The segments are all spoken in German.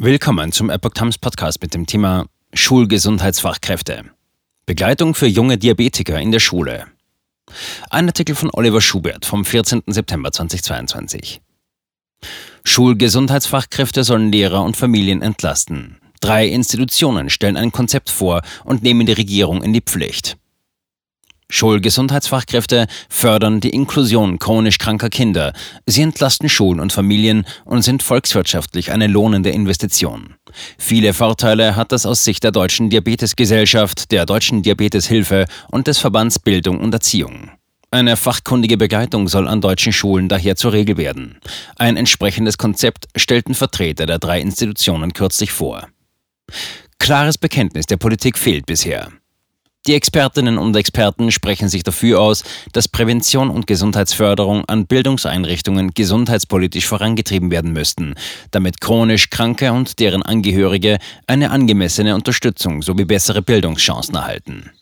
Willkommen zum Epoch Times Podcast mit dem Thema Schulgesundheitsfachkräfte. Begleitung für junge Diabetiker in der Schule. Ein Artikel von Oliver Schubert vom 14. September 2022. Schulgesundheitsfachkräfte sollen Lehrer und Familien entlasten. Drei Institutionen stellen ein Konzept vor und nehmen die Regierung in die Pflicht. Schulgesundheitsfachkräfte fördern die Inklusion chronisch kranker Kinder. Sie entlasten Schulen und Familien und sind volkswirtschaftlich eine lohnende Investition. Viele Vorteile hat das aus Sicht der Deutschen Diabetesgesellschaft, der Deutschen Diabeteshilfe und des Verbands Bildung und Erziehung. Eine fachkundige Begleitung soll an deutschen Schulen daher zur Regel werden. Ein entsprechendes Konzept stellten Vertreter der drei Institutionen kürzlich vor. Klares Bekenntnis der Politik fehlt bisher. Die Expertinnen und Experten sprechen sich dafür aus, dass Prävention und Gesundheitsförderung an Bildungseinrichtungen gesundheitspolitisch vorangetrieben werden müssten, damit chronisch Kranke und deren Angehörige eine angemessene Unterstützung sowie bessere Bildungschancen erhalten.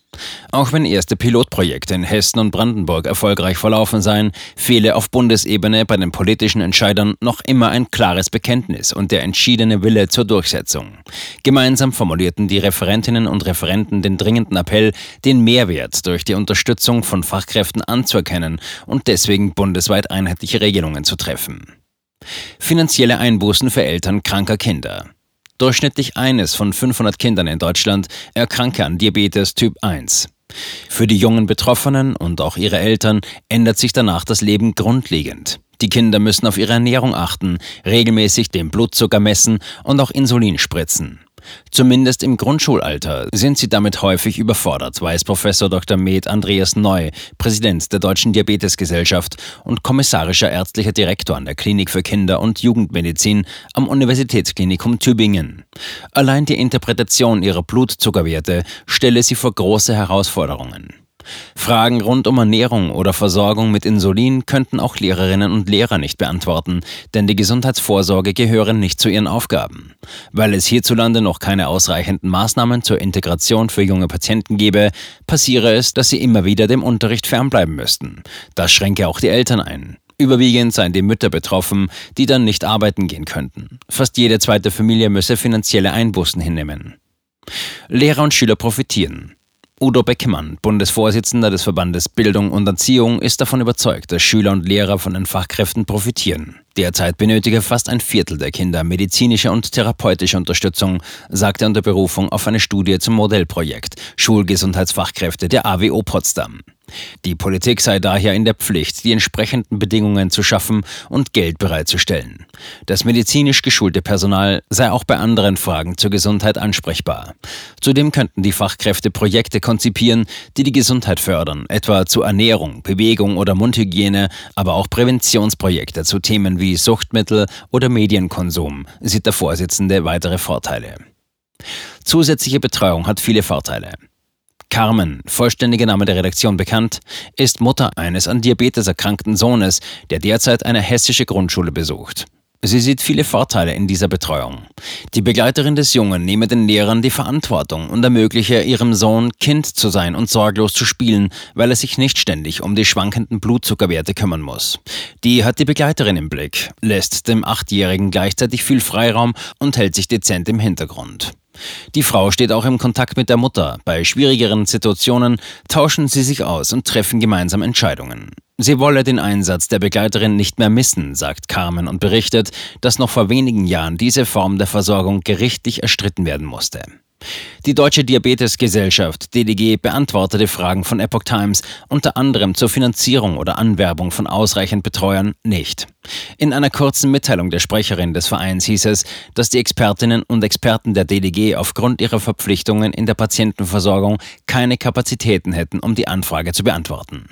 Auch wenn erste Pilotprojekte in Hessen und Brandenburg erfolgreich verlaufen seien, fehle auf Bundesebene bei den politischen Entscheidern noch immer ein klares Bekenntnis und der entschiedene Wille zur Durchsetzung. Gemeinsam formulierten die Referentinnen und Referenten den dringenden Appell, den Mehrwert durch die Unterstützung von Fachkräften anzuerkennen und deswegen bundesweit einheitliche Regelungen zu treffen. Finanzielle Einbußen für Eltern kranker Kinder. Durchschnittlich eines von 500 Kindern in Deutschland erkranke an Diabetes Typ 1. Für die jungen Betroffenen und auch ihre Eltern ändert sich danach das Leben grundlegend. Die Kinder müssen auf ihre Ernährung achten, regelmäßig den Blutzucker messen und auch Insulin spritzen. Zumindest im Grundschulalter sind sie damit häufig überfordert, weiß Professor Dr. Med Andreas Neu, Präsident der Deutschen Diabetesgesellschaft und kommissarischer ärztlicher Direktor an der Klinik für Kinder- und Jugendmedizin am Universitätsklinikum Tübingen. Allein die Interpretation ihrer Blutzuckerwerte stelle sie vor große Herausforderungen. Fragen rund um Ernährung oder Versorgung mit Insulin könnten auch Lehrerinnen und Lehrer nicht beantworten, denn die Gesundheitsvorsorge gehören nicht zu ihren Aufgaben. Weil es hierzulande noch keine ausreichenden Maßnahmen zur Integration für junge Patienten gebe, passiere es, dass sie immer wieder dem Unterricht fernbleiben müssten. Das schränke auch die Eltern ein. Überwiegend seien die Mütter betroffen, die dann nicht arbeiten gehen könnten. Fast jede zweite Familie müsse finanzielle Einbußen hinnehmen. Lehrer und Schüler profitieren. Udo Beckmann, Bundesvorsitzender des Verbandes Bildung und Erziehung, ist davon überzeugt, dass Schüler und Lehrer von den Fachkräften profitieren. Derzeit benötige fast ein Viertel der Kinder medizinische und therapeutische Unterstützung, sagt er unter Berufung auf eine Studie zum Modellprojekt Schulgesundheitsfachkräfte der AWO Potsdam. Die Politik sei daher in der Pflicht, die entsprechenden Bedingungen zu schaffen und Geld bereitzustellen. Das medizinisch geschulte Personal sei auch bei anderen Fragen zur Gesundheit ansprechbar. Zudem könnten die Fachkräfte Projekte konzipieren, die die Gesundheit fördern, etwa zu Ernährung, Bewegung oder Mundhygiene, aber auch Präventionsprojekte zu Themen wie Suchtmittel oder Medienkonsum, sieht der Vorsitzende weitere Vorteile. Zusätzliche Betreuung hat viele Vorteile. Carmen, vollständiger Name der Redaktion bekannt, ist Mutter eines an Diabetes erkrankten Sohnes, der derzeit eine hessische Grundschule besucht. Sie sieht viele Vorteile in dieser Betreuung. Die Begleiterin des Jungen nehme den Lehrern die Verantwortung und ermögliche ihrem Sohn, Kind zu sein und sorglos zu spielen, weil er sich nicht ständig um die schwankenden Blutzuckerwerte kümmern muss. Die hat die Begleiterin im Blick, lässt dem Achtjährigen gleichzeitig viel Freiraum und hält sich dezent im Hintergrund. Die Frau steht auch im Kontakt mit der Mutter. Bei schwierigeren Situationen tauschen sie sich aus und treffen gemeinsam Entscheidungen. Sie wolle den Einsatz der Begleiterin nicht mehr missen, sagt Carmen und berichtet, dass noch vor wenigen Jahren diese Form der Versorgung gerichtlich erstritten werden musste. Die Deutsche Diabetesgesellschaft DDG beantwortete Fragen von Epoch Times unter anderem zur Finanzierung oder Anwerbung von ausreichend Betreuern nicht. In einer kurzen Mitteilung der Sprecherin des Vereins hieß es, dass die Expertinnen und Experten der DDG aufgrund ihrer Verpflichtungen in der Patientenversorgung keine Kapazitäten hätten, um die Anfrage zu beantworten.